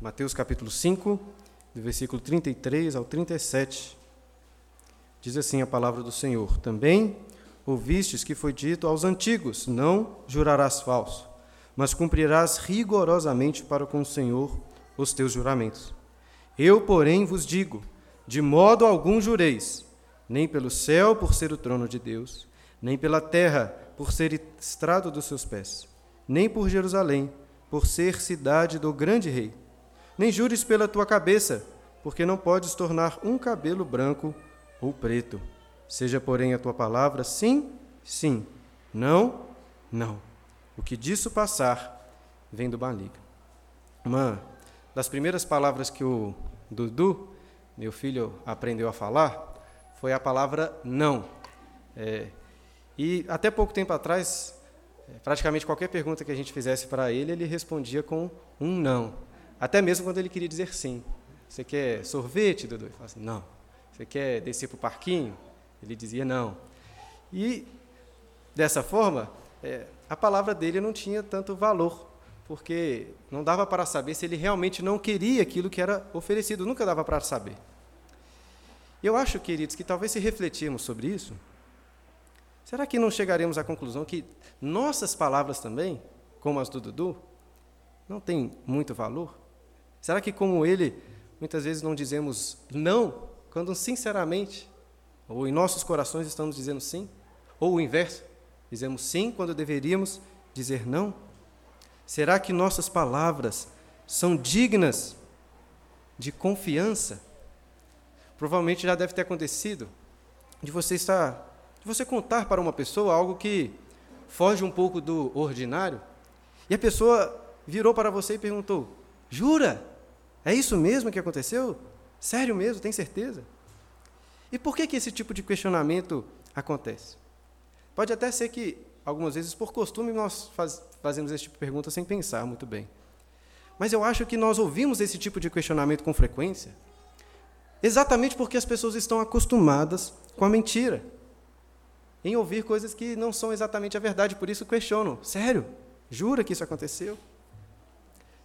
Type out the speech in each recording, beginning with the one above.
Mateus capítulo 5, do versículo 33 ao 37. Diz assim a palavra do Senhor: Também ouvistes que foi dito aos antigos: Não jurarás falso, mas cumprirás rigorosamente para com o Senhor os teus juramentos. Eu, porém, vos digo: de modo algum jureis, nem pelo céu, por ser o trono de Deus, nem pela terra, por ser estrado dos seus pés, nem por Jerusalém, por ser cidade do grande rei. Nem jures pela tua cabeça, porque não podes tornar um cabelo branco ou preto. Seja, porém, a tua palavra sim, sim, não, não. O que disso passar vem do maligno. Uma das primeiras palavras que o Dudu, meu filho, aprendeu a falar foi a palavra não. É, e até pouco tempo atrás, é, praticamente qualquer pergunta que a gente fizesse para ele, ele respondia com um não. Até mesmo quando ele queria dizer sim. Você quer sorvete, Dudu? Ele assim, não. Você quer descer para o parquinho? Ele dizia não. E, dessa forma, é, a palavra dele não tinha tanto valor, porque não dava para saber se ele realmente não queria aquilo que era oferecido, nunca dava para saber. Eu acho, queridos, que talvez se refletirmos sobre isso, será que não chegaremos à conclusão que nossas palavras também, como as do Dudu, não têm muito valor? Será que, como ele, muitas vezes não dizemos não, quando sinceramente ou em nossos corações estamos dizendo sim? Ou o inverso? Dizemos sim quando deveríamos dizer não? Será que nossas palavras são dignas de confiança? Provavelmente já deve ter acontecido de você estar, de você contar para uma pessoa algo que foge um pouco do ordinário, e a pessoa virou para você e perguntou: "Jura? É isso mesmo que aconteceu? Sério mesmo? Tem certeza?" E por que, que esse tipo de questionamento acontece? Pode até ser que, algumas vezes, por costume, nós faz, fazemos esse tipo de pergunta sem pensar muito bem. Mas eu acho que nós ouvimos esse tipo de questionamento com frequência, exatamente porque as pessoas estão acostumadas com a mentira, em ouvir coisas que não são exatamente a verdade, por isso questionam: sério? Jura que isso aconteceu?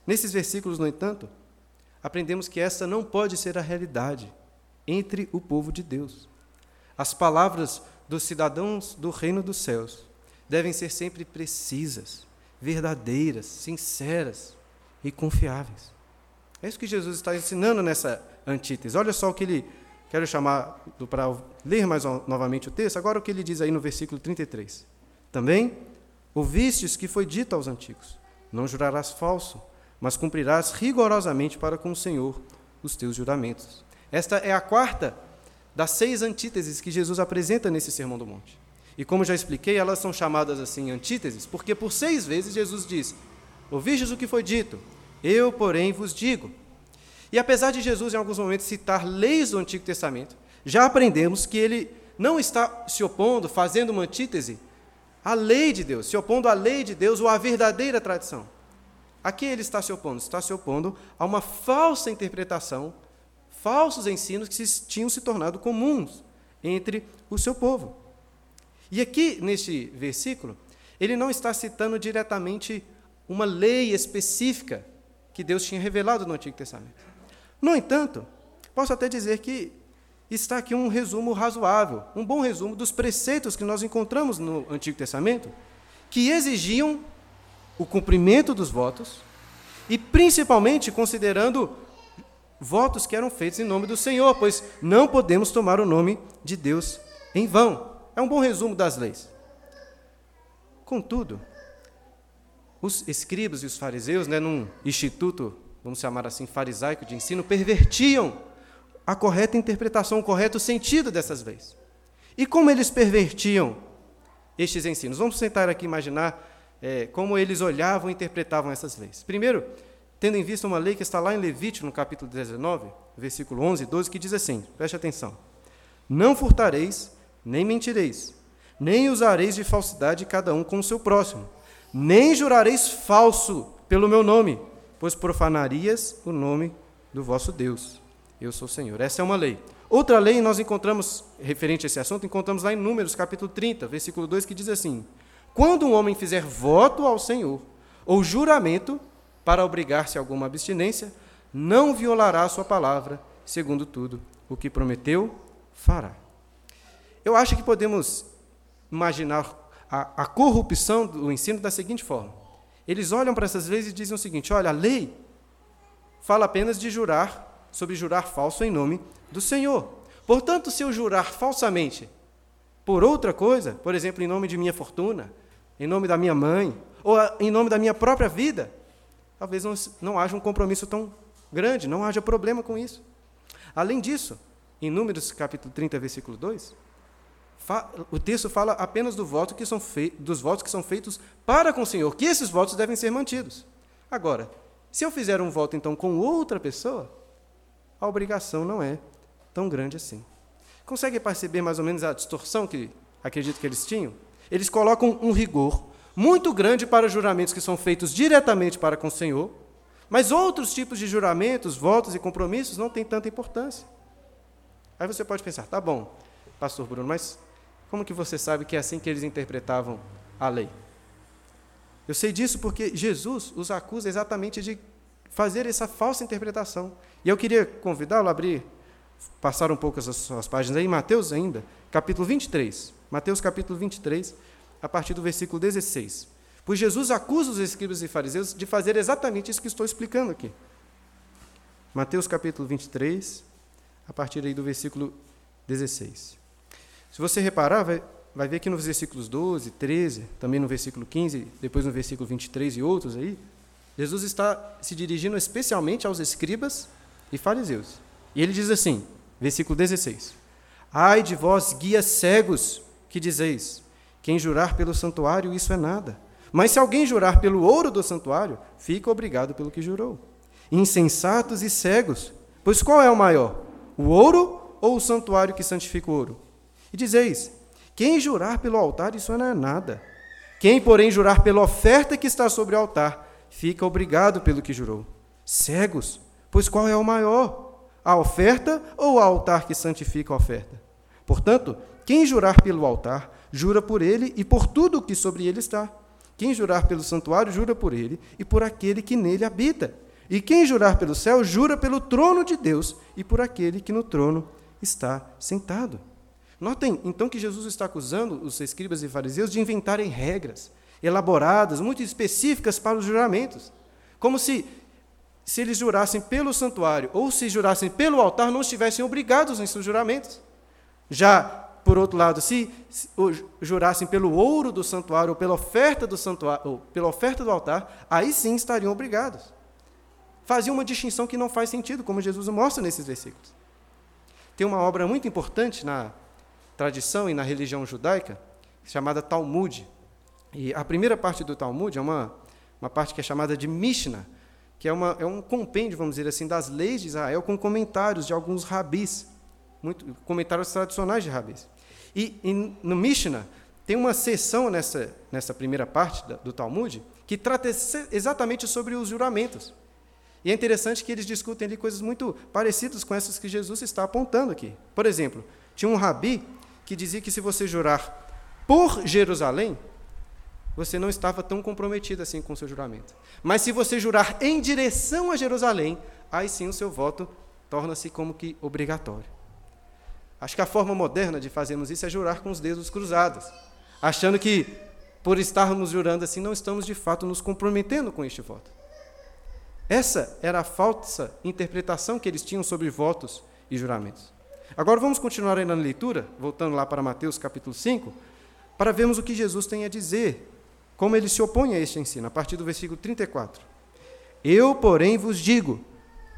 Nesses versículos, no entanto, aprendemos que essa não pode ser a realidade entre o povo de Deus. As palavras dos cidadãos do reino dos céus devem ser sempre precisas, verdadeiras, sinceras e confiáveis. É isso que Jesus está ensinando nessa antítese. Olha só o que ele. Quero chamar para ler mais novamente o texto. Agora o que ele diz aí no versículo 33. Também ouvistes que foi dito aos antigos: Não jurarás falso, mas cumprirás rigorosamente para com o Senhor os teus juramentos. Esta é a quarta das seis antíteses que Jesus apresenta nesse Sermão do Monte. E como já expliquei, elas são chamadas assim antíteses, porque por seis vezes Jesus diz: Ouvistes o que foi dito, eu, porém, vos digo. E apesar de Jesus, em alguns momentos, citar leis do Antigo Testamento, já aprendemos que ele não está se opondo, fazendo uma antítese à lei de Deus, se opondo à lei de Deus ou à verdadeira tradição. A que ele está se opondo? Está se opondo a uma falsa interpretação falsos ensinos que se, tinham se tornado comuns entre o seu povo. E aqui, neste versículo, ele não está citando diretamente uma lei específica que Deus tinha revelado no Antigo Testamento. No entanto, posso até dizer que está aqui um resumo razoável, um bom resumo dos preceitos que nós encontramos no Antigo Testamento, que exigiam o cumprimento dos votos e, principalmente, considerando votos que eram feitos em nome do Senhor, pois não podemos tomar o nome de Deus em vão. É um bom resumo das leis. Contudo, os escribas e os fariseus, né, num instituto, vamos chamar assim, farisaico de ensino, pervertiam a correta interpretação, o correto sentido dessas leis. E como eles pervertiam estes ensinos? Vamos sentar aqui imaginar é, como eles olhavam e interpretavam essas leis. Primeiro, tendo em vista uma lei que está lá em Levítico, no capítulo 19, versículo 11 e 12, que diz assim: preste atenção. Não furtareis, nem mentireis, nem usareis de falsidade cada um com o seu próximo, nem jurareis falso pelo meu nome, pois profanarias o nome do vosso Deus. Eu sou o Senhor. Essa é uma lei. Outra lei nós encontramos, referente a esse assunto, encontramos lá em Números, capítulo 30, versículo 2, que diz assim: Quando um homem fizer voto ao Senhor, ou juramento, para obrigar-se a alguma abstinência, não violará a sua palavra, segundo tudo o que prometeu, fará. Eu acho que podemos imaginar a, a corrupção do ensino da seguinte forma: eles olham para essas leis e dizem o seguinte: olha, a lei fala apenas de jurar, sobre jurar falso em nome do Senhor. Portanto, se eu jurar falsamente por outra coisa, por exemplo, em nome de minha fortuna, em nome da minha mãe, ou em nome da minha própria vida, talvez não, não haja um compromisso tão grande, não haja problema com isso. Além disso, em Números capítulo 30, versículo 2, o texto fala apenas do voto que são dos votos que são feitos para com o Senhor, que esses votos devem ser mantidos. Agora, se eu fizer um voto então com outra pessoa, a obrigação não é tão grande assim. Consegue perceber mais ou menos a distorção que acredito que eles tinham? Eles colocam um rigor muito grande para juramentos que são feitos diretamente para com o Senhor, mas outros tipos de juramentos, votos e compromissos não têm tanta importância. Aí você pode pensar, tá bom, pastor Bruno, mas como que você sabe que é assim que eles interpretavam a lei? Eu sei disso porque Jesus os acusa exatamente de fazer essa falsa interpretação. E eu queria convidá-lo a abrir, passar um pouco as suas páginas aí, Mateus ainda, capítulo 23. Mateus capítulo 23, a partir do versículo 16. Pois Jesus acusa os escribas e fariseus de fazer exatamente isso que estou explicando aqui. Mateus capítulo 23, a partir aí do versículo 16. Se você reparar, vai, vai ver que nos versículos 12, 13, também no versículo 15, depois no versículo 23 e outros aí, Jesus está se dirigindo especialmente aos escribas e fariseus. E ele diz assim, versículo 16: Ai de vós, guias cegos, que dizeis: quem jurar pelo santuário, isso é nada. Mas se alguém jurar pelo ouro do santuário, fica obrigado pelo que jurou. Insensatos e cegos, pois qual é o maior? O ouro ou o santuário que santifica o ouro? E dizeis: quem jurar pelo altar, isso não é nada. Quem, porém, jurar pela oferta que está sobre o altar, fica obrigado pelo que jurou. Cegos, pois qual é o maior? A oferta ou o altar que santifica a oferta? Portanto, quem jurar pelo altar, jura por ele e por tudo o que sobre ele está. Quem jurar pelo santuário, jura por ele e por aquele que nele habita. E quem jurar pelo céu, jura pelo trono de Deus e por aquele que no trono está sentado. Notem, então, que Jesus está acusando os escribas e fariseus de inventarem regras elaboradas, muito específicas para os juramentos. Como se, se eles jurassem pelo santuário ou se jurassem pelo altar, não estivessem obrigados em seus juramentos. Já, por outro lado, se, se jurassem pelo ouro do santuário ou pela oferta do santuário, ou pela oferta do altar, aí sim estariam obrigados. Fazia uma distinção que não faz sentido, como Jesus mostra nesses versículos. Tem uma obra muito importante na tradição e na religião judaica, chamada Talmud. E a primeira parte do Talmud é uma, uma parte que é chamada de Mishnah, que é, uma, é um compêndio, vamos dizer assim, das leis de Israel com comentários de alguns rabis, muito, comentários tradicionais de rabis. E, e no Mishnah tem uma seção nessa, nessa primeira parte da, do Talmud que trata exatamente sobre os juramentos. E é interessante que eles discutem ali coisas muito parecidas com essas que Jesus está apontando aqui. Por exemplo, tinha um rabi que dizia que se você jurar por Jerusalém, você não estava tão comprometido assim com o seu juramento. Mas se você jurar em direção a Jerusalém, aí sim o seu voto torna-se como que obrigatório. Acho que a forma moderna de fazermos isso é jurar com os dedos cruzados, achando que por estarmos jurando assim não estamos de fato nos comprometendo com este voto. Essa era a falsa interpretação que eles tinham sobre votos e juramentos. Agora vamos continuar aí na leitura, voltando lá para Mateus capítulo 5, para vermos o que Jesus tem a dizer, como ele se opõe a este ensino, a partir do versículo 34. Eu, porém, vos digo: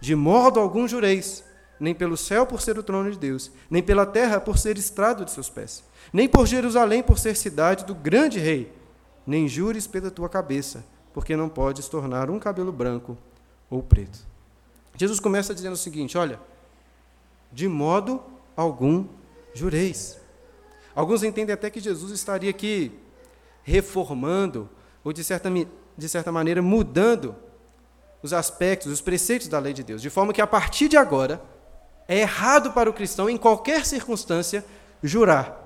de modo algum jureis, nem pelo céu por ser o trono de Deus, nem pela terra por ser estrado de seus pés, nem por Jerusalém por ser cidade do grande rei, nem jures pela tua cabeça, porque não podes tornar um cabelo branco ou preto. Jesus começa dizendo o seguinte: olha, de modo algum jureis. Alguns entendem até que Jesus estaria aqui reformando, ou de certa, de certa maneira mudando os aspectos, os preceitos da lei de Deus, de forma que a partir de agora é errado para o cristão, em qualquer circunstância, jurar.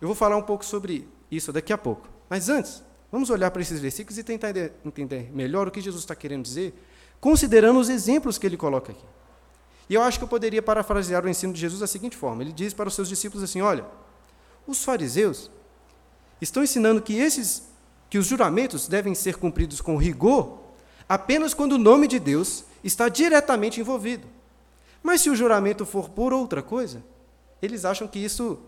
Eu vou falar um pouco sobre isso daqui a pouco. Mas antes, vamos olhar para esses versículos e tentar entender melhor o que Jesus está querendo dizer considerando os exemplos que ele coloca aqui. E eu acho que eu poderia parafrasear o ensino de Jesus da seguinte forma: ele diz para os seus discípulos assim: olha, os fariseus estão ensinando que esses que os juramentos devem ser cumpridos com rigor apenas quando o nome de Deus está diretamente envolvido. Mas se o juramento for por outra coisa, eles acham que isso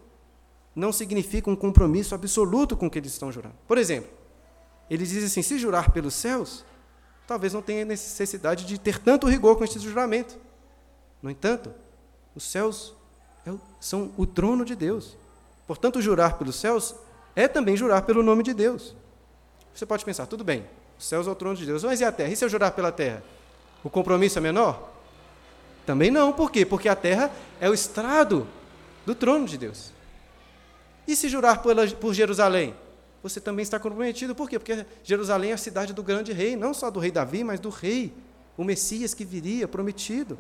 não significa um compromisso absoluto com o que eles estão jurando. Por exemplo, eles dizem assim: se jurar pelos céus, talvez não tenha necessidade de ter tanto rigor com esse juramento. No entanto, os céus é são o trono de Deus. Portanto, jurar pelos céus é também jurar pelo nome de Deus. Você pode pensar, tudo bem, os céus é o trono de Deus, mas e a terra? E se eu jurar pela terra? O compromisso é menor? Também não, por quê? Porque a terra é o estrado do trono de Deus. E se jurar por Jerusalém? Você também está comprometido, por quê? Porque Jerusalém é a cidade do grande rei, não só do rei Davi, mas do rei, o Messias que viria, prometido.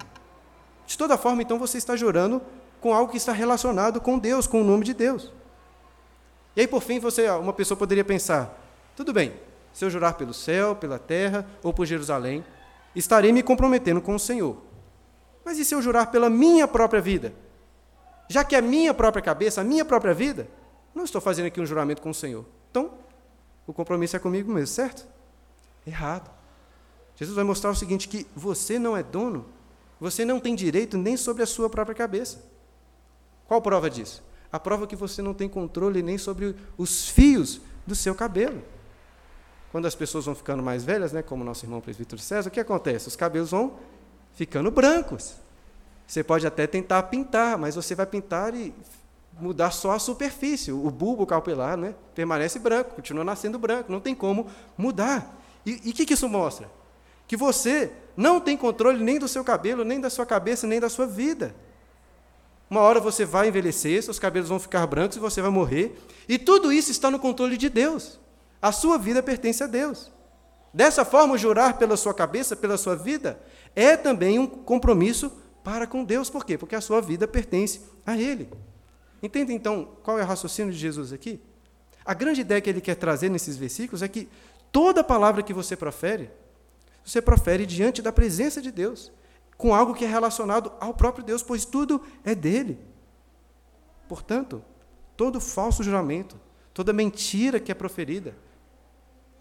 De toda forma, então, você está jurando com algo que está relacionado com Deus, com o nome de Deus. E aí, por fim, você, uma pessoa poderia pensar: tudo bem, se eu jurar pelo céu, pela terra ou por Jerusalém, estarei me comprometendo com o Senhor. Mas e se eu jurar pela minha própria vida? Já que é a minha própria cabeça, a minha própria vida, não estou fazendo aqui um juramento com o Senhor. Então, o compromisso é comigo mesmo, certo? Errado. Jesus vai mostrar o seguinte: que você não é dono, você não tem direito nem sobre a sua própria cabeça. Qual prova disso? A prova é que você não tem controle nem sobre os fios do seu cabelo. Quando as pessoas vão ficando mais velhas, né, como nosso irmão presbítero César, o que acontece? Os cabelos vão ficando brancos. Você pode até tentar pintar, mas você vai pintar e mudar só a superfície. O bulbo capilar né, permanece branco, continua nascendo branco, não tem como mudar. E o que, que isso mostra? Que você não tem controle nem do seu cabelo, nem da sua cabeça, nem da sua vida. Uma hora você vai envelhecer, seus cabelos vão ficar brancos e você vai morrer. E tudo isso está no controle de Deus. A sua vida pertence a Deus. Dessa forma, jurar pela sua cabeça, pela sua vida, é também um compromisso para com Deus. Por quê? Porque a sua vida pertence a Ele. Entende então qual é o raciocínio de Jesus aqui? A grande ideia que ele quer trazer nesses versículos é que toda palavra que você profere, você profere diante da presença de Deus, com algo que é relacionado ao próprio Deus, pois tudo é dele. Portanto, todo falso juramento, toda mentira que é proferida,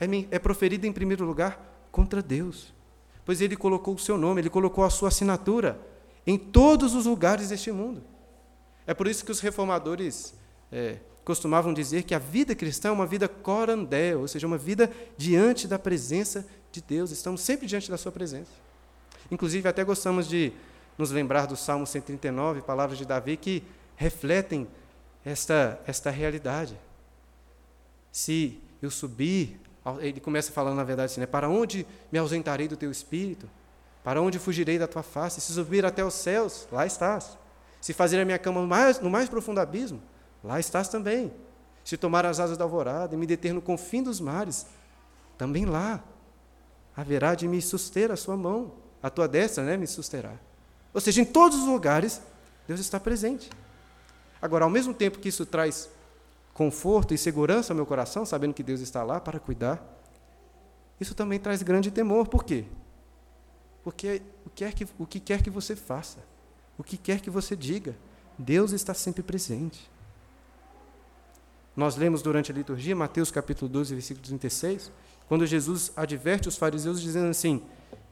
é, é proferida em primeiro lugar contra Deus, pois ele colocou o seu nome, ele colocou a sua assinatura em todos os lugares deste mundo. É por isso que os reformadores é, costumavam dizer que a vida cristã é uma vida corandé, ou seja, uma vida diante da presença de Deus. Estamos sempre diante da Sua presença. Inclusive, até gostamos de nos lembrar do Salmo 139, palavras de Davi, que refletem esta, esta realidade. Se eu subir, ele começa falando, na verdade, assim, né, para onde me ausentarei do teu espírito? Para onde fugirei da tua face? Se subir até os céus, lá estás. Se fazer a minha cama no mais, no mais profundo abismo, lá estás também. Se tomar as asas da alvorada e me deter no confim dos mares, também lá haverá de me suster a sua mão, a tua destra né, me susterá. Ou seja, em todos os lugares, Deus está presente. Agora, ao mesmo tempo que isso traz conforto e segurança ao meu coração, sabendo que Deus está lá para cuidar, isso também traz grande temor. Por quê? Porque o que que, o que, quer que você faça, o que quer que você diga, Deus está sempre presente. Nós lemos durante a liturgia, Mateus capítulo 12, versículo 36, quando Jesus adverte os fariseus dizendo assim: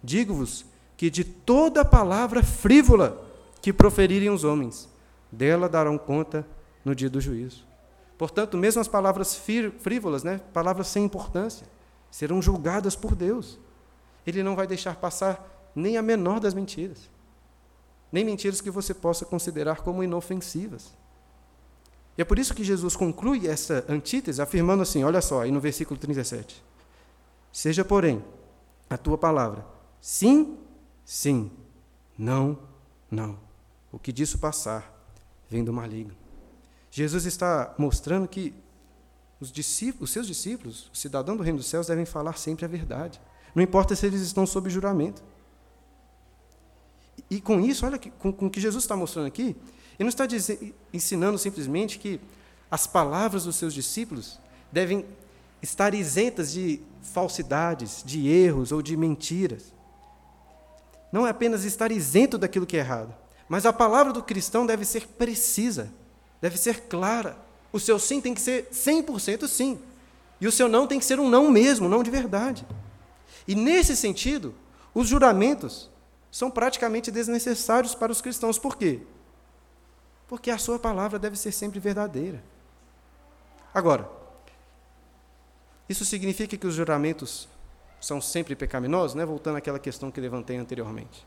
Digo-vos que de toda palavra frívola que proferirem os homens, dela darão conta no dia do juízo. Portanto, mesmo as palavras frívolas, né, palavras sem importância, serão julgadas por Deus. Ele não vai deixar passar nem a menor das mentiras nem mentiras que você possa considerar como inofensivas. E é por isso que Jesus conclui essa antítese afirmando assim: olha só, aí no versículo 37. Seja, porém, a tua palavra sim, sim, não, não. O que disso passar vem do maligno. Jesus está mostrando que os, discípulos, os seus discípulos, o cidadão do reino dos céus, devem falar sempre a verdade. Não importa se eles estão sob juramento. E com isso, olha que, com, com o que Jesus está mostrando aqui, ele não está dizer, ensinando simplesmente que as palavras dos seus discípulos devem estar isentas de falsidades, de erros ou de mentiras. não é apenas estar isento daquilo que é errado, mas a palavra do cristão deve ser precisa, deve ser clara. O seu sim tem que ser 100% sim. E o seu não tem que ser um não mesmo, não de verdade. E nesse sentido, os juramentos são praticamente desnecessários para os cristãos. Por quê? Porque a sua palavra deve ser sempre verdadeira. Agora, isso significa que os juramentos são sempre pecaminosos, né? voltando àquela questão que levantei anteriormente.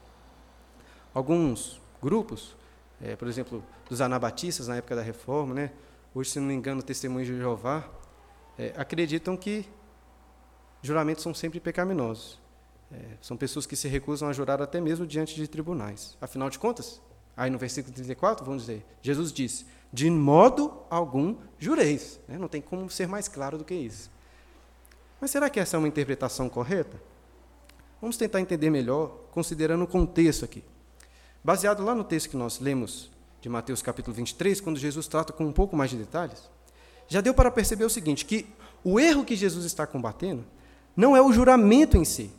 Alguns grupos, é, por exemplo, dos anabatistas na época da reforma, né? hoje, se não me engano, testemunhos de Jeová, é, acreditam que juramentos são sempre pecaminosos. É, são pessoas que se recusam a jurar até mesmo diante de tribunais. Afinal de contas, aí no versículo 34, vamos dizer, Jesus disse: De modo algum jureis. Né? Não tem como ser mais claro do que isso. Mas será que essa é uma interpretação correta? Vamos tentar entender melhor, considerando o contexto aqui. Baseado lá no texto que nós lemos de Mateus capítulo 23, quando Jesus trata com um pouco mais de detalhes, já deu para perceber o seguinte: que o erro que Jesus está combatendo não é o juramento em si.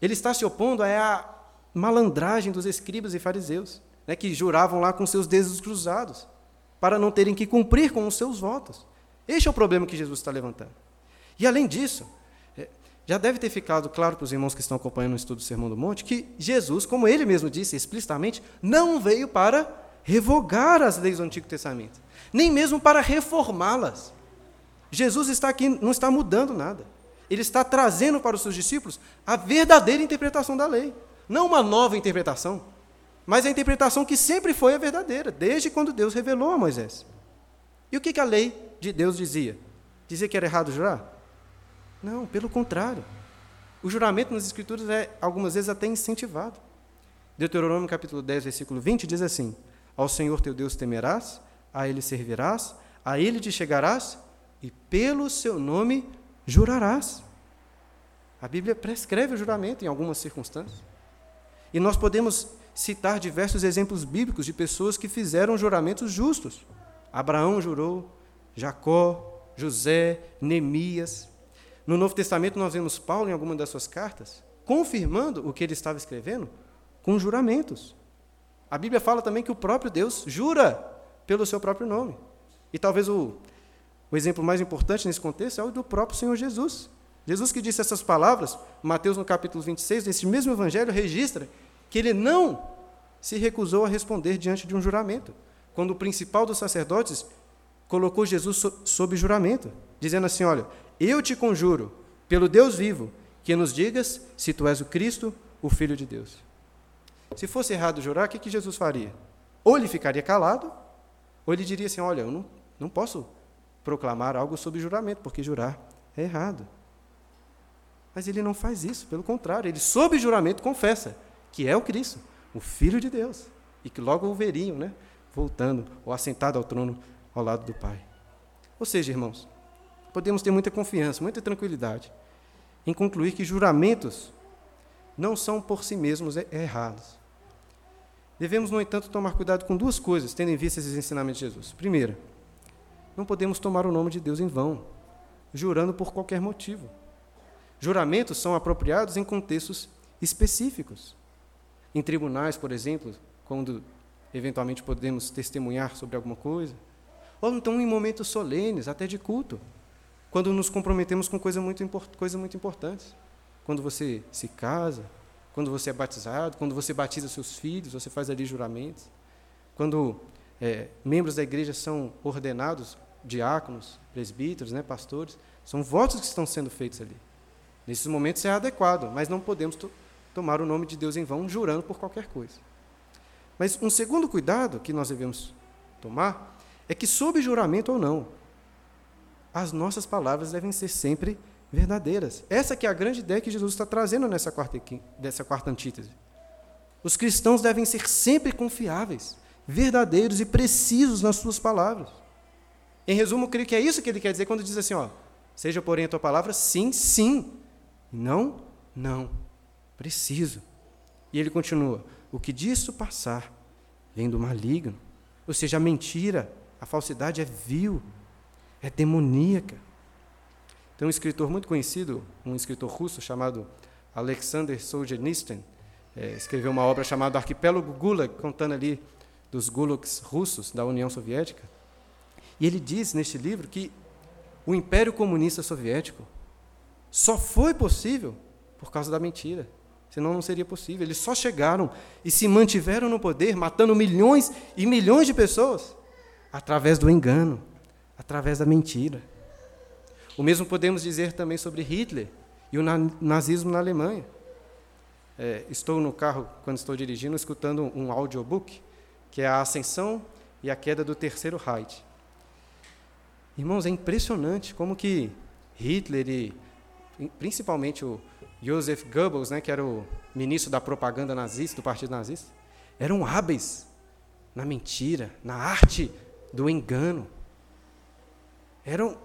Ele está se opondo à malandragem dos escribas e fariseus, né, que juravam lá com seus dedos cruzados, para não terem que cumprir com os seus votos. Este é o problema que Jesus está levantando. E além disso, é, já deve ter ficado claro para os irmãos que estão acompanhando o estudo do Sermão do Monte que Jesus, como ele mesmo disse explicitamente, não veio para revogar as leis do Antigo Testamento, nem mesmo para reformá-las. Jesus está aqui, não está mudando nada. Ele está trazendo para os seus discípulos a verdadeira interpretação da lei. Não uma nova interpretação, mas a interpretação que sempre foi a verdadeira, desde quando Deus revelou a Moisés. E o que a lei de Deus dizia? Dizia que era errado jurar? Não, pelo contrário. O juramento nas Escrituras é, algumas vezes, até incentivado. Deuteronômio capítulo 10, versículo 20 diz assim: Ao Senhor teu Deus temerás, a Ele servirás, a Ele te chegarás e pelo seu nome jurarás. A Bíblia prescreve o juramento em algumas circunstâncias. E nós podemos citar diversos exemplos bíblicos de pessoas que fizeram juramentos justos. Abraão jurou, Jacó, José, Neemias. No Novo Testamento, nós vemos Paulo, em alguma das suas cartas, confirmando o que ele estava escrevendo com juramentos. A Bíblia fala também que o próprio Deus jura pelo seu próprio nome. E talvez o, o exemplo mais importante nesse contexto é o do próprio Senhor Jesus. Jesus que disse essas palavras, Mateus no capítulo 26, nesse mesmo evangelho, registra que ele não se recusou a responder diante de um juramento, quando o principal dos sacerdotes colocou Jesus sob juramento, dizendo assim: Olha, eu te conjuro, pelo Deus vivo, que nos digas se tu és o Cristo, o Filho de Deus. Se fosse errado jurar, o que, que Jesus faria? Ou ele ficaria calado, ou ele diria assim: Olha, eu não, não posso proclamar algo sob juramento, porque jurar é errado. Mas ele não faz isso, pelo contrário, ele, sob juramento, confessa que é o Cristo, o Filho de Deus, e que logo o veriam, né, voltando ou assentado ao trono ao lado do Pai. Ou seja, irmãos, podemos ter muita confiança, muita tranquilidade em concluir que juramentos não são por si mesmos errados. Devemos, no entanto, tomar cuidado com duas coisas, tendo em vista esses ensinamentos de Jesus. Primeira, não podemos tomar o nome de Deus em vão, jurando por qualquer motivo. Juramentos são apropriados em contextos específicos. Em tribunais, por exemplo, quando eventualmente podemos testemunhar sobre alguma coisa, ou então em momentos solenes, até de culto, quando nos comprometemos com coisas muito, coisa muito importantes. Quando você se casa, quando você é batizado, quando você batiza seus filhos, você faz ali juramentos. Quando é, membros da igreja são ordenados, diáconos, presbíteros, né, pastores, são votos que estão sendo feitos ali. Nesses momentos é adequado, mas não podemos tomar o nome de Deus em vão jurando por qualquer coisa. Mas um segundo cuidado que nós devemos tomar é que, sob juramento ou não, as nossas palavras devem ser sempre verdadeiras. Essa que é a grande ideia que Jesus está trazendo nessa quarta, dessa quarta antítese. Os cristãos devem ser sempre confiáveis, verdadeiros e precisos nas suas palavras. Em resumo, eu creio que é isso que ele quer dizer quando diz assim, ó, seja porém a tua palavra sim, sim, não, não, preciso. E ele continua, o que disso passar vem do maligno, ou seja, a mentira, a falsidade é vil, é demoníaca. Tem um escritor muito conhecido, um escritor russo chamado Alexander Solzhenitsyn, é, escreveu uma obra chamada Arquipélago Gulag, contando ali dos gulags russos da União Soviética. E ele diz neste livro que o Império Comunista Soviético só foi possível por causa da mentira. Senão não seria possível. Eles só chegaram e se mantiveram no poder, matando milhões e milhões de pessoas através do engano, através da mentira. O mesmo podemos dizer também sobre Hitler e o nazismo na Alemanha. É, estou no carro, quando estou dirigindo, escutando um audiobook, que é a Ascensão e a Queda do Terceiro Reich. Irmãos, é impressionante como que Hitler e principalmente o Joseph Goebbels, né, que era o ministro da propaganda nazista, do partido nazista, eram hábeis na mentira, na arte do engano. Eram,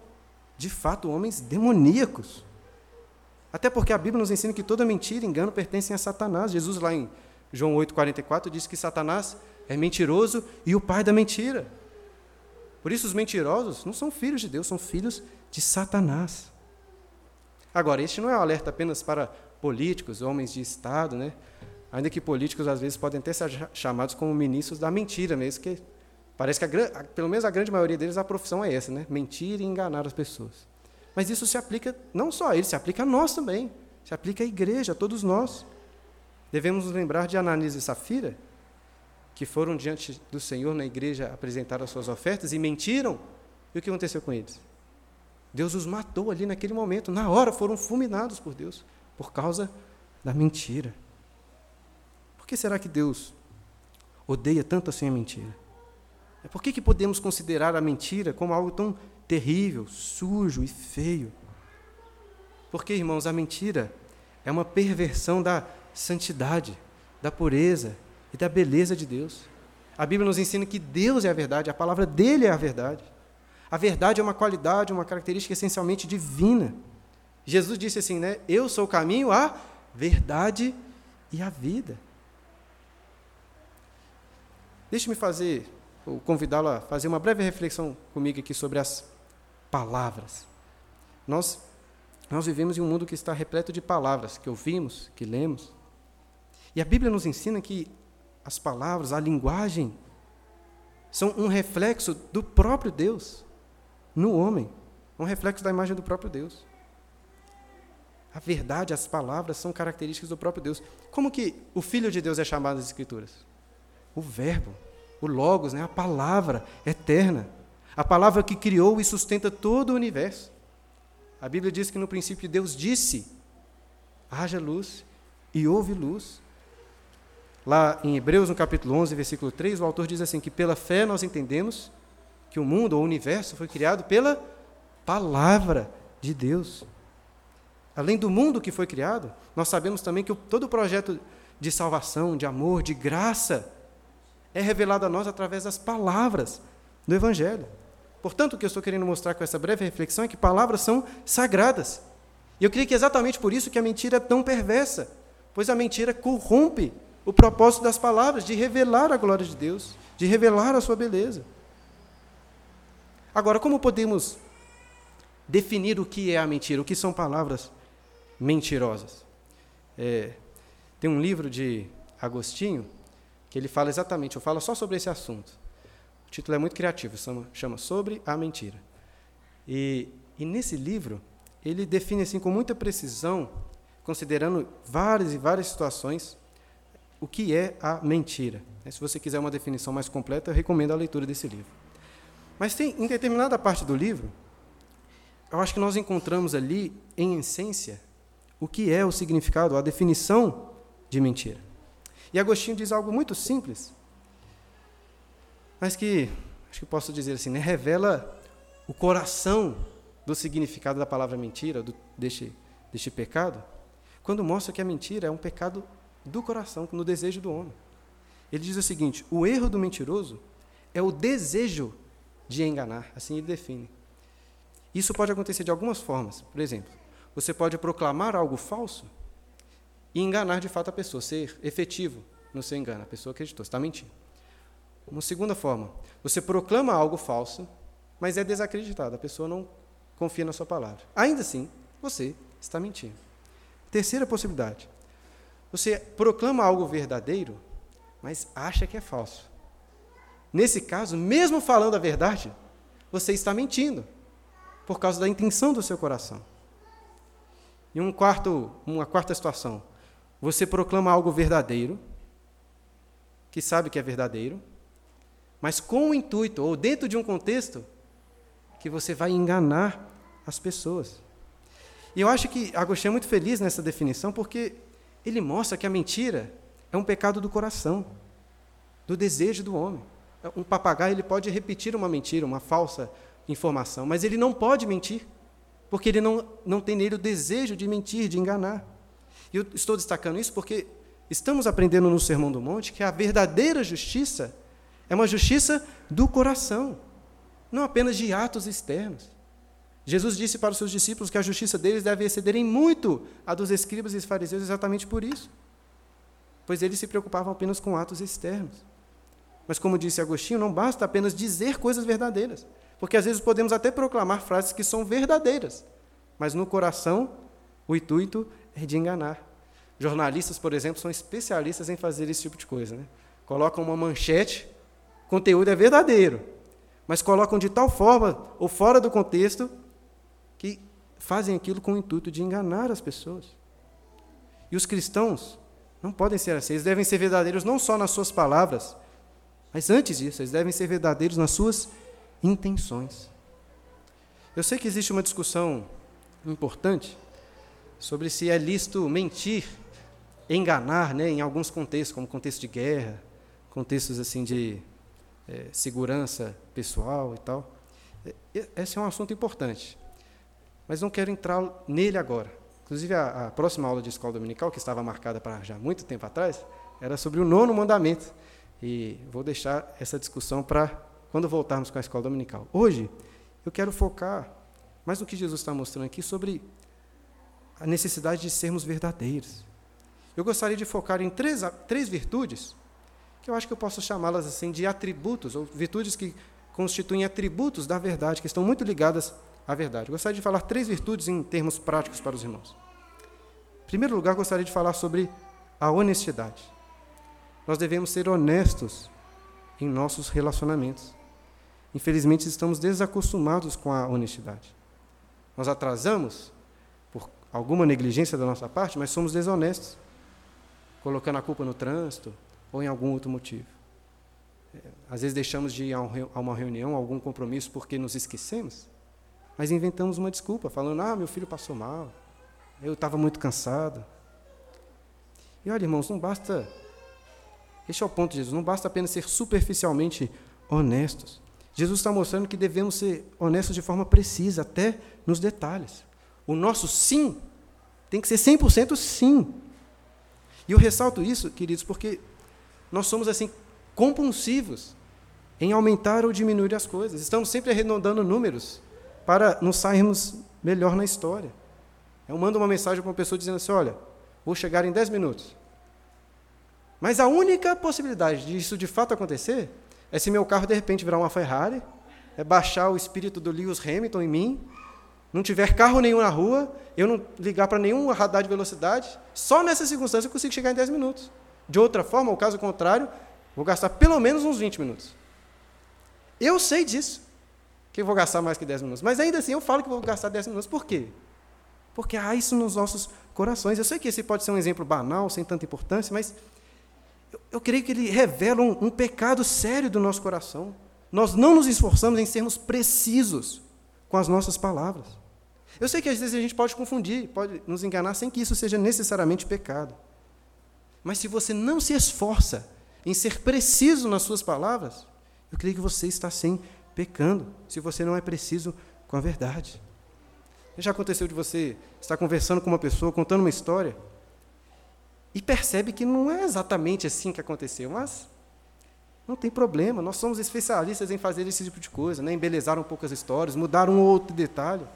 de fato, homens demoníacos. Até porque a Bíblia nos ensina que toda mentira e engano pertencem a Satanás. Jesus, lá em João 8,44, diz que Satanás é mentiroso e o pai da mentira. Por isso, os mentirosos não são filhos de Deus, são filhos de Satanás. Agora, este não é um alerta apenas para políticos, homens de Estado, né? ainda que políticos às vezes podem até ser chamados como ministros da mentira mesmo, que parece que, a, pelo menos a grande maioria deles, a profissão é essa, né? mentir e enganar as pessoas. Mas isso se aplica não só a eles, se aplica a nós também, se aplica à igreja, a todos nós. Devemos nos lembrar de Ananias e Safira, que foram diante do Senhor na igreja apresentar as suas ofertas e mentiram. E o que aconteceu com eles? Deus os matou ali naquele momento, na hora foram fulminados por Deus, por causa da mentira. Por que será que Deus odeia tanto assim a mentira? É por que, que podemos considerar a mentira como algo tão terrível, sujo e feio? Porque, irmãos, a mentira é uma perversão da santidade, da pureza e da beleza de Deus. A Bíblia nos ensina que Deus é a verdade, a palavra dele é a verdade. A verdade é uma qualidade, uma característica essencialmente divina. Jesus disse assim, né? Eu sou o caminho, a verdade e a vida. Deixe-me fazer, convidá-lo a fazer uma breve reflexão comigo aqui sobre as palavras. Nós, nós vivemos em um mundo que está repleto de palavras que ouvimos, que lemos. E a Bíblia nos ensina que as palavras, a linguagem, são um reflexo do próprio Deus no homem, um reflexo da imagem do próprio Deus. A verdade, as palavras são características do próprio Deus. Como que o Filho de Deus é chamado nas Escrituras? O Verbo, o Logos, né? a palavra eterna. A palavra que criou e sustenta todo o universo. A Bíblia diz que no princípio Deus disse: haja luz e houve luz. Lá em Hebreus, no capítulo 11, versículo 3, o autor diz assim: que pela fé nós entendemos que o mundo o universo foi criado pela palavra de Deus. Além do mundo que foi criado, nós sabemos também que todo o projeto de salvação, de amor, de graça, é revelado a nós através das palavras do Evangelho. Portanto, o que eu estou querendo mostrar com essa breve reflexão é que palavras são sagradas. E eu creio que é exatamente por isso que a mentira é tão perversa, pois a mentira corrompe o propósito das palavras de revelar a glória de Deus, de revelar a sua beleza. Agora, como podemos definir o que é a mentira? O que são palavras mentirosas? É, tem um livro de Agostinho que ele fala exatamente, eu falo só sobre esse assunto. O título é muito criativo, chama, Sobre a Mentira. E, e nesse livro, ele define assim com muita precisão, considerando várias e várias situações, o que é a mentira. Se você quiser uma definição mais completa, eu recomendo a leitura desse livro. Mas tem, em determinada parte do livro, eu acho que nós encontramos ali, em essência, o que é o significado, a definição de mentira. E Agostinho diz algo muito simples, mas que, acho que posso dizer assim, né, revela o coração do significado da palavra mentira, do, deste, deste pecado, quando mostra que a mentira é um pecado do coração, no desejo do homem. Ele diz o seguinte: o erro do mentiroso é o desejo de enganar, assim ele define. Isso pode acontecer de algumas formas. Por exemplo, você pode proclamar algo falso e enganar de fato a pessoa, ser efetivo no seu engano. A pessoa acreditou, está mentindo. Uma segunda forma, você proclama algo falso, mas é desacreditado, a pessoa não confia na sua palavra. Ainda assim, você está mentindo. Terceira possibilidade, você proclama algo verdadeiro, mas acha que é falso. Nesse caso, mesmo falando a verdade, você está mentindo, por causa da intenção do seu coração. E um quarto, uma quarta situação, você proclama algo verdadeiro, que sabe que é verdadeiro, mas com o intuito, ou dentro de um contexto, que você vai enganar as pessoas. E eu acho que Agostinho é muito feliz nessa definição, porque ele mostra que a mentira é um pecado do coração, do desejo do homem. Um papagaio ele pode repetir uma mentira, uma falsa informação, mas ele não pode mentir, porque ele não, não tem nele o desejo de mentir, de enganar. E eu estou destacando isso porque estamos aprendendo no Sermão do Monte que a verdadeira justiça é uma justiça do coração, não apenas de atos externos. Jesus disse para os seus discípulos que a justiça deles deve exceder em muito a dos escribas e fariseus exatamente por isso, pois eles se preocupavam apenas com atos externos. Mas, como disse Agostinho, não basta apenas dizer coisas verdadeiras, porque às vezes podemos até proclamar frases que são verdadeiras, mas no coração o intuito é de enganar. Jornalistas, por exemplo, são especialistas em fazer esse tipo de coisa. Né? Colocam uma manchete, conteúdo é verdadeiro, mas colocam de tal forma ou fora do contexto que fazem aquilo com o intuito de enganar as pessoas. E os cristãos não podem ser assim, eles devem ser verdadeiros não só nas suas palavras, mas antes disso, eles devem ser verdadeiros nas suas intenções. Eu sei que existe uma discussão importante sobre se é lícito mentir, enganar, né, em alguns contextos, como contexto de guerra, contextos assim de é, segurança pessoal e tal. Esse é um assunto importante, mas não quero entrar nele agora. Inclusive, a, a próxima aula de escola dominical, que estava marcada para já muito tempo atrás, era sobre o nono mandamento. E vou deixar essa discussão para quando voltarmos com a escola dominical. Hoje, eu quero focar mais no que Jesus está mostrando aqui sobre a necessidade de sermos verdadeiros. Eu gostaria de focar em três, três virtudes, que eu acho que eu posso chamá-las assim de atributos, ou virtudes que constituem atributos da verdade, que estão muito ligadas à verdade. Eu gostaria de falar três virtudes em termos práticos para os irmãos. Em primeiro lugar, gostaria de falar sobre a honestidade. Nós devemos ser honestos em nossos relacionamentos. Infelizmente, estamos desacostumados com a honestidade. Nós atrasamos alguma negligência da nossa parte, mas somos desonestos, colocando a culpa no trânsito ou em algum outro motivo. É, às vezes deixamos de ir a uma reunião, a algum compromisso porque nos esquecemos, mas inventamos uma desculpa, falando: ah, meu filho passou mal, eu estava muito cansado. E olha, irmãos, não basta este é o ponto de Jesus. Não basta apenas ser superficialmente honestos. Jesus está mostrando que devemos ser honestos de forma precisa, até nos detalhes. O nosso sim tem que ser 100% sim. E eu ressalto isso, queridos, porque nós somos assim compulsivos em aumentar ou diminuir as coisas. Estamos sempre arredondando números para nos sairmos melhor na história. Eu mando uma mensagem para uma pessoa dizendo assim: olha, vou chegar em 10 minutos. Mas a única possibilidade disso de fato acontecer é se meu carro de repente virar uma Ferrari, é baixar o espírito do Lewis Hamilton em mim, não tiver carro nenhum na rua, eu não ligar para nenhum radar de velocidade, só nessa circunstância eu consigo chegar em 10 minutos. De outra forma, ou caso contrário, vou gastar pelo menos uns 20 minutos. Eu sei disso, que eu vou gastar mais que 10 minutos, mas ainda assim eu falo que vou gastar 10 minutos. Por quê? Porque há isso nos nossos corações. Eu sei que esse pode ser um exemplo banal, sem tanta importância, mas eu, eu creio que ele revela um, um pecado sério do nosso coração. Nós não nos esforçamos em sermos precisos com as nossas palavras. Eu sei que às vezes a gente pode confundir, pode nos enganar sem que isso seja necessariamente pecado. Mas se você não se esforça em ser preciso nas suas palavras, eu creio que você está sim pecando, se você não é preciso com a verdade. Já aconteceu de você estar conversando com uma pessoa, contando uma história, e percebe que não é exatamente assim que aconteceu, mas não tem problema, nós somos especialistas em fazer esse tipo de coisa, né? embelezar um pouco as histórias, mudar um ou outro detalhe.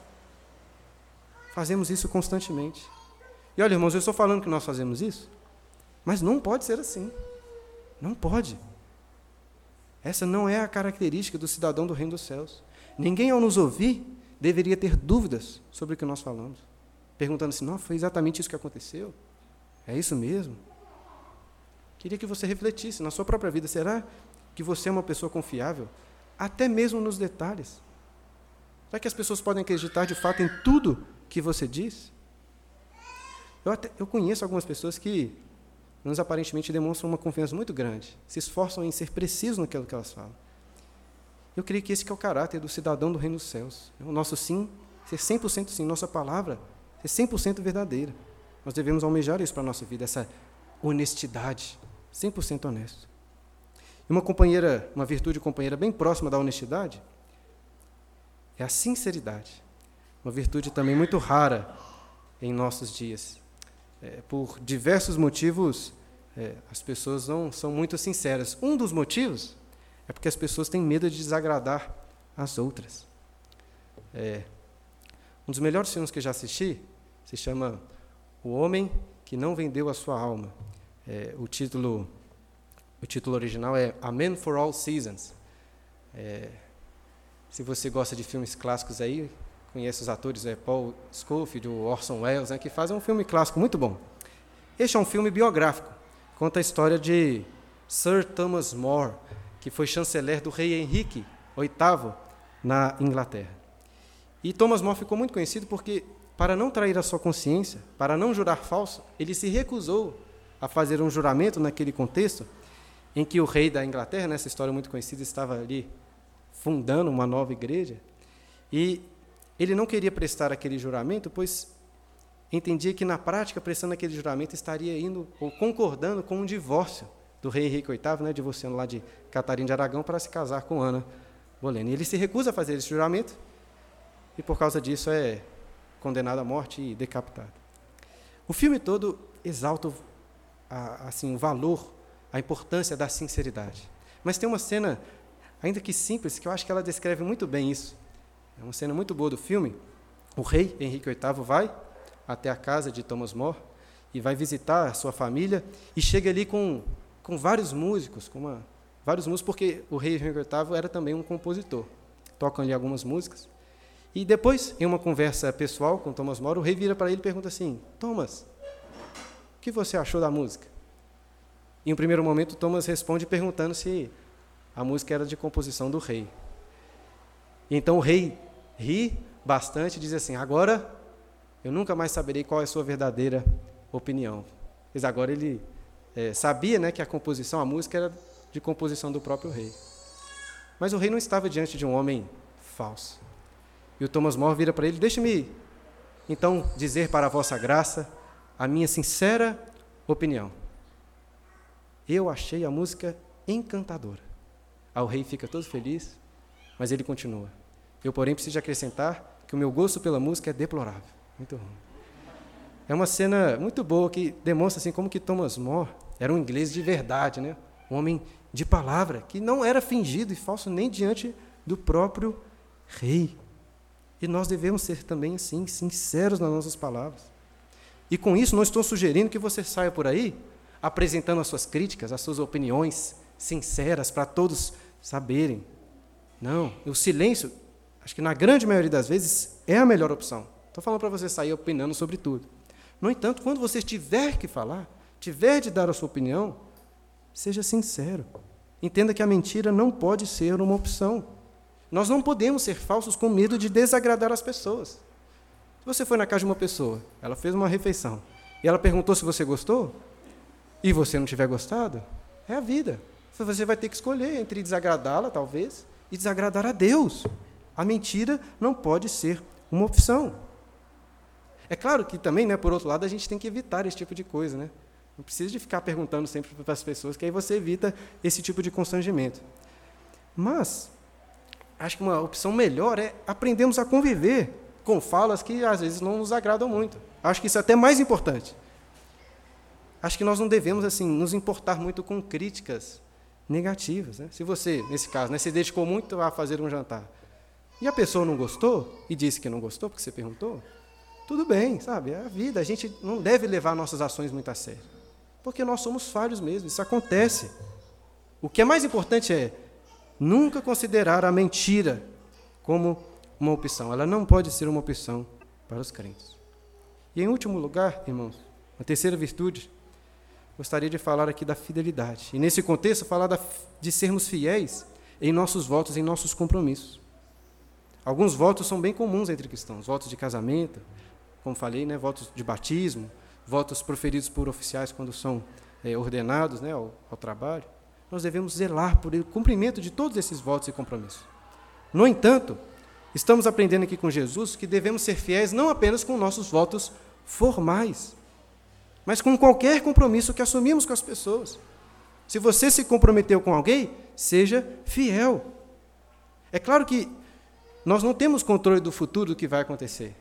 Fazemos isso constantemente. E olha, irmãos, eu estou falando que nós fazemos isso, mas não pode ser assim. Não pode. Essa não é a característica do cidadão do reino dos céus. Ninguém, ao nos ouvir, deveria ter dúvidas sobre o que nós falamos, perguntando assim: não, foi exatamente isso que aconteceu? É isso mesmo? Queria que você refletisse na sua própria vida. Será que você é uma pessoa confiável? Até mesmo nos detalhes. Será que as pessoas podem acreditar de fato em tudo que você diz? Eu, até, eu conheço algumas pessoas que, nos aparentemente, demonstram uma confiança muito grande, se esforçam em ser precisos naquilo que elas falam. Eu creio que esse que é o caráter do cidadão do reino dos céus. O nosso sim ser 100% sim, nossa palavra ser 100% verdadeira. Nós devemos almejar isso para a nossa vida, essa honestidade, 100% honesto. E uma companheira, uma virtude companheira bem próxima da honestidade é a sinceridade. Uma virtude também muito rara em nossos dias. É, por diversos motivos, é, as pessoas não são muito sinceras. Um dos motivos é porque as pessoas têm medo de desagradar as outras. É, um dos melhores filmes que já assisti se chama O Homem que Não Vendeu a Sua Alma. É, o título o título original é A Man for All Seasons. É, se você gosta de filmes clássicos aí, conhece os atores, é Paul Scofield, Orson Welles, né, que fazem um filme clássico muito bom. Este é um filme biográfico. Conta a história de Sir Thomas More, que foi chanceler do rei Henrique VIII na Inglaterra. E Thomas More ficou muito conhecido porque, para não trair a sua consciência, para não jurar falso, ele se recusou a fazer um juramento naquele contexto em que o rei da Inglaterra, nessa história muito conhecida, estava ali fundando uma nova igreja, e ele não queria prestar aquele juramento, pois entendia que na prática, prestando aquele juramento, estaria indo ou concordando com um divórcio do rei Henrique VIII, né, divorciando lá de Catarina de Aragão para se casar com Ana Bolena. E ele se recusa a fazer esse juramento e por causa disso é condenado à morte e decapitado. O filme todo exalta a, assim o valor, a importância da sinceridade. Mas tem uma cena, ainda que simples, que eu acho que ela descreve muito bem isso. É uma cena muito boa do filme. O rei Henrique VIII vai até a casa de Thomas More e vai visitar a sua família e chega ali com com vários músicos, com uma, vários músicos, porque o rei Henrique VIII era também um compositor. Tocam ali algumas músicas. E depois, em uma conversa pessoal com Thomas More, o rei vira para ele e pergunta assim: Thomas, que você achou da música? Em um primeiro momento, Thomas responde perguntando se a música era de composição do rei. Então o rei ri bastante e diz assim: Agora eu nunca mais saberei qual é a sua verdadeira opinião. Mas agora ele é, sabia né, que a composição, a música era de composição do próprio rei. Mas o rei não estava diante de um homem falso. E o Thomas More vira para ele: Deixe-me então dizer para a vossa graça a minha sincera opinião. Eu achei a música encantadora. Aí o rei fica todo feliz, mas ele continua. Eu, porém, preciso acrescentar que o meu gosto pela música é deplorável. Muito ruim. É uma cena muito boa que demonstra assim como que Thomas More era um inglês de verdade, né? um homem de palavra, que não era fingido e falso nem diante do próprio rei. E nós devemos ser também, sim, sinceros nas nossas palavras. E com isso, não estou sugerindo que você saia por aí apresentando as suas críticas, as suas opiniões sinceras para todos saberem. Não, o silêncio, acho que na grande maioria das vezes, é a melhor opção. Estou falando para você sair opinando sobre tudo. No entanto, quando você tiver que falar, tiver de dar a sua opinião, seja sincero. Entenda que a mentira não pode ser uma opção. Nós não podemos ser falsos com medo de desagradar as pessoas. Se você foi na casa de uma pessoa, ela fez uma refeição, e ela perguntou se você gostou, e você não tiver gostado, é a vida. Você vai ter que escolher entre desagradá-la, talvez, e desagradar a Deus. A mentira não pode ser uma opção. É claro que também, né, por outro lado, a gente tem que evitar esse tipo de coisa. Né? Não precisa de ficar perguntando sempre para as pessoas, que aí você evita esse tipo de constrangimento. Mas, acho que uma opção melhor é aprendermos a conviver com falas que às vezes não nos agradam muito. Acho que isso é até mais importante. Acho que nós não devemos assim nos importar muito com críticas negativas. Né? Se você, nesse caso, né, se dedicou muito a fazer um jantar e a pessoa não gostou e disse que não gostou porque você perguntou, tudo bem, sabe? É a vida. A gente não deve levar nossas ações muito a sério. Porque nós somos falhos mesmo, isso acontece. O que é mais importante é nunca considerar a mentira como uma opção. Ela não pode ser uma opção para os crentes. E em último lugar, irmãos, Uma terceira virtude, gostaria de falar aqui da fidelidade. E nesse contexto, falar de sermos fiéis em nossos votos, em nossos compromissos. Alguns votos são bem comuns entre cristãos: votos de casamento, como falei, né, votos de batismo, votos proferidos por oficiais quando são é, ordenados né, ao, ao trabalho. Nós devemos zelar por o cumprimento de todos esses votos e compromissos. No entanto, estamos aprendendo aqui com Jesus que devemos ser fiéis não apenas com nossos votos formais, mas com qualquer compromisso que assumimos com as pessoas. Se você se comprometeu com alguém, seja fiel. É claro que nós não temos controle do futuro do que vai acontecer.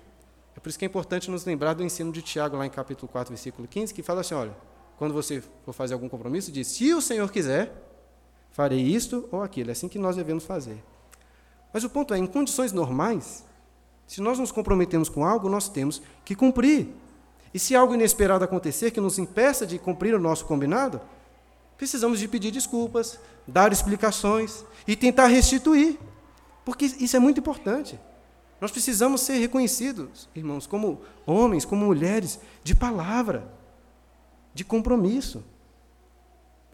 É por isso que é importante nos lembrar do ensino de Tiago, lá em capítulo 4, versículo 15, que fala assim: olha, quando você for fazer algum compromisso, diz: se o Senhor quiser, farei isto ou aquilo. É assim que nós devemos fazer. Mas o ponto é: em condições normais, se nós nos comprometemos com algo, nós temos que cumprir. E se algo inesperado acontecer que nos impeça de cumprir o nosso combinado, precisamos de pedir desculpas, dar explicações e tentar restituir. Porque isso é muito importante. Nós precisamos ser reconhecidos, irmãos, como homens, como mulheres de palavra, de compromisso.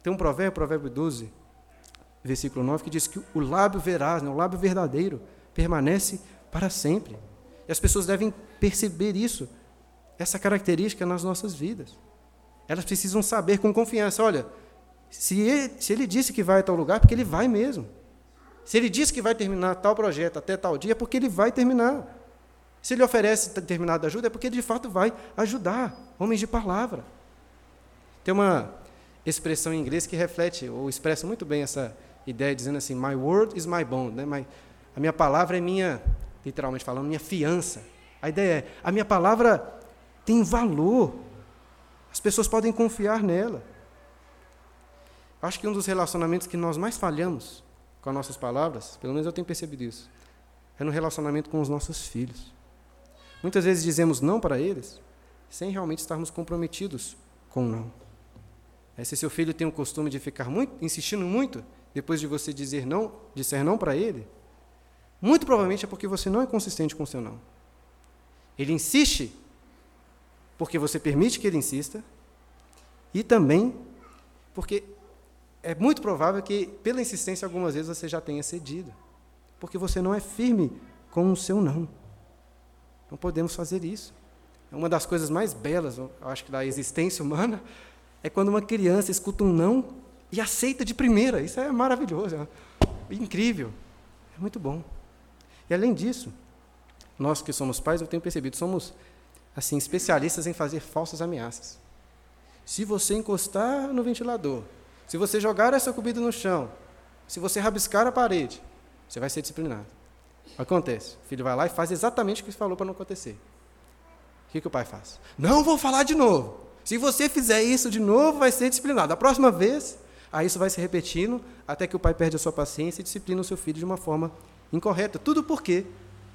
Tem um provérbio, provérbio 12, versículo 9, que diz que o lábio veraz, né, o lábio verdadeiro, permanece para sempre. E as pessoas devem perceber isso essa característica nas nossas vidas. Elas precisam saber com confiança: olha, se ele, se ele disse que vai a tal lugar, porque ele vai mesmo. Se ele disse que vai terminar tal projeto até tal dia, é porque ele vai terminar. Se ele oferece determinada ajuda, é porque ele de fato vai ajudar. Homens de palavra. Tem uma expressão em inglês que reflete ou expressa muito bem essa ideia, dizendo assim: My word is my bond. Né? My, a minha palavra é minha, literalmente falando, minha fiança. A ideia é: a minha palavra tem valor. As pessoas podem confiar nela. Acho que um dos relacionamentos que nós mais falhamos com as nossas palavras, pelo menos eu tenho percebido isso, é no relacionamento com os nossos filhos. Muitas vezes dizemos não para eles, sem realmente estarmos comprometidos com não. É, se seu filho tem o costume de ficar muito, insistindo muito, depois de você dizer não, disser não para ele, muito provavelmente é porque você não é consistente com o seu não. Ele insiste porque você permite que ele insista, e também porque é muito provável que, pela insistência, algumas vezes você já tenha cedido, porque você não é firme com o seu não. Não podemos fazer isso. Uma das coisas mais belas, eu acho que da existência humana, é quando uma criança escuta um não e aceita de primeira. Isso é maravilhoso, é incrível, é muito bom. E além disso, nós que somos pais, eu tenho percebido, somos assim, especialistas em fazer falsas ameaças. Se você encostar no ventilador, se você jogar essa comida no chão, se você rabiscar a parede, você vai ser disciplinado. Acontece. O filho vai lá e faz exatamente o que falou para não acontecer. O que, que o pai faz? Não vou falar de novo. Se você fizer isso de novo, vai ser disciplinado. A próxima vez, aí isso vai se repetindo até que o pai perde a sua paciência e disciplina o seu filho de uma forma incorreta. Tudo porque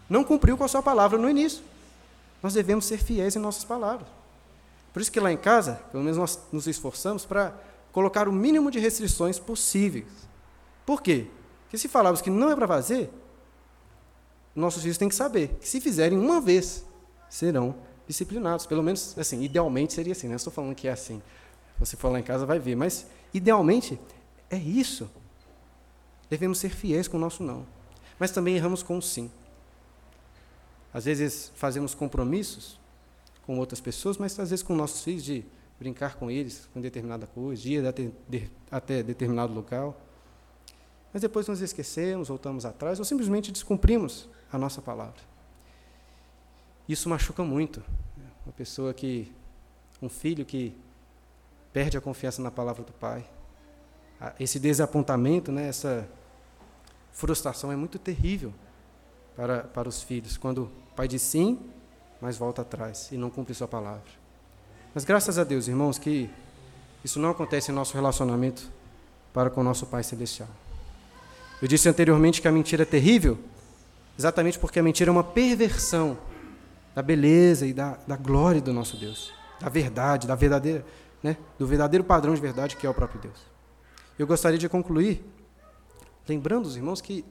não cumpriu com a sua palavra no início nós devemos ser fiéis em nossas palavras. Por isso que lá em casa, pelo menos nós nos esforçamos para colocar o mínimo de restrições possíveis. Por quê? Porque se falarmos que não é para fazer, nossos filhos têm que saber que se fizerem uma vez, serão disciplinados. Pelo menos, assim, idealmente seria assim. Né? estou falando que é assim. Você for lá em casa, vai ver. Mas, idealmente, é isso. Devemos ser fiéis com o nosso não. Mas também erramos com o sim. Às vezes fazemos compromissos com outras pessoas, mas às vezes com nossos filhos de brincar com eles com determinada coisa, ir até, até determinado local. Mas depois nos esquecemos, voltamos atrás ou simplesmente descumprimos a nossa palavra. Isso machuca muito. Uma pessoa que, um filho que perde a confiança na palavra do pai. Esse desapontamento, né, essa frustração é muito terrível para, para os filhos, quando o pai diz sim, mas volta atrás e não cumpre sua palavra. Mas graças a Deus, irmãos, que isso não acontece em nosso relacionamento para com o nosso Pai Celestial. Eu disse anteriormente que a mentira é terrível, exatamente porque a mentira é uma perversão da beleza e da, da glória do nosso Deus, da verdade, da verdadeira, né, do verdadeiro padrão de verdade que é o próprio Deus. Eu gostaria de concluir lembrando os irmãos que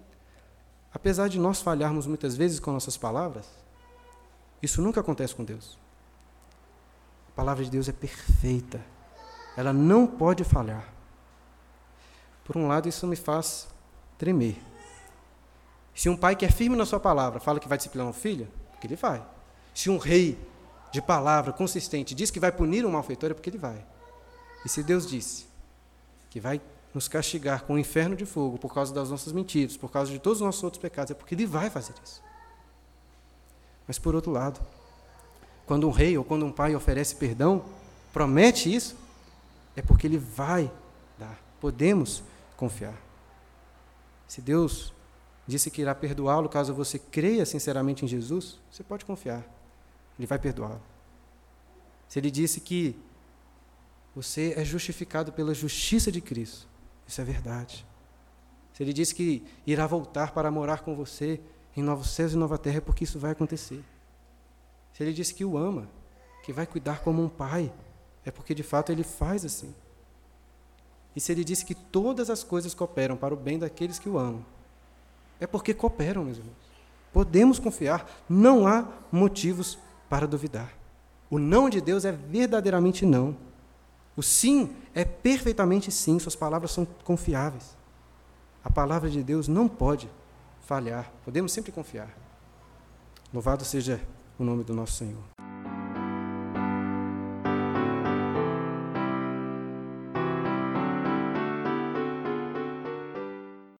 Apesar de nós falharmos muitas vezes com nossas palavras, isso nunca acontece com Deus. A palavra de Deus é perfeita. Ela não pode falhar. Por um lado, isso me faz tremer. Se um pai que é firme na sua palavra fala que vai disciplinar um filho, porque ele vai. Se um rei de palavra consistente diz que vai punir um malfeitor, é porque ele vai. E se Deus disse que vai nos castigar com o um inferno de fogo por causa das nossas mentiras, por causa de todos os nossos outros pecados, é porque ele vai fazer isso. Mas por outro lado, quando um rei ou quando um pai oferece perdão, promete isso, é porque ele vai dar. Podemos confiar. Se Deus disse que irá perdoá-lo caso você creia sinceramente em Jesus, você pode confiar. Ele vai perdoá-lo. Se ele disse que você é justificado pela justiça de Cristo, isso é verdade. Se ele disse que irá voltar para morar com você em novos céus e nova terra, é porque isso vai acontecer. Se ele disse que o ama, que vai cuidar como um pai, é porque de fato ele faz assim. E se ele disse que todas as coisas cooperam para o bem daqueles que o amam, é porque cooperam, meus irmãos. Podemos confiar, não há motivos para duvidar. O não de Deus é verdadeiramente não. O sim é perfeitamente sim, suas palavras são confiáveis. A palavra de Deus não pode falhar, podemos sempre confiar. Louvado seja o nome do nosso Senhor.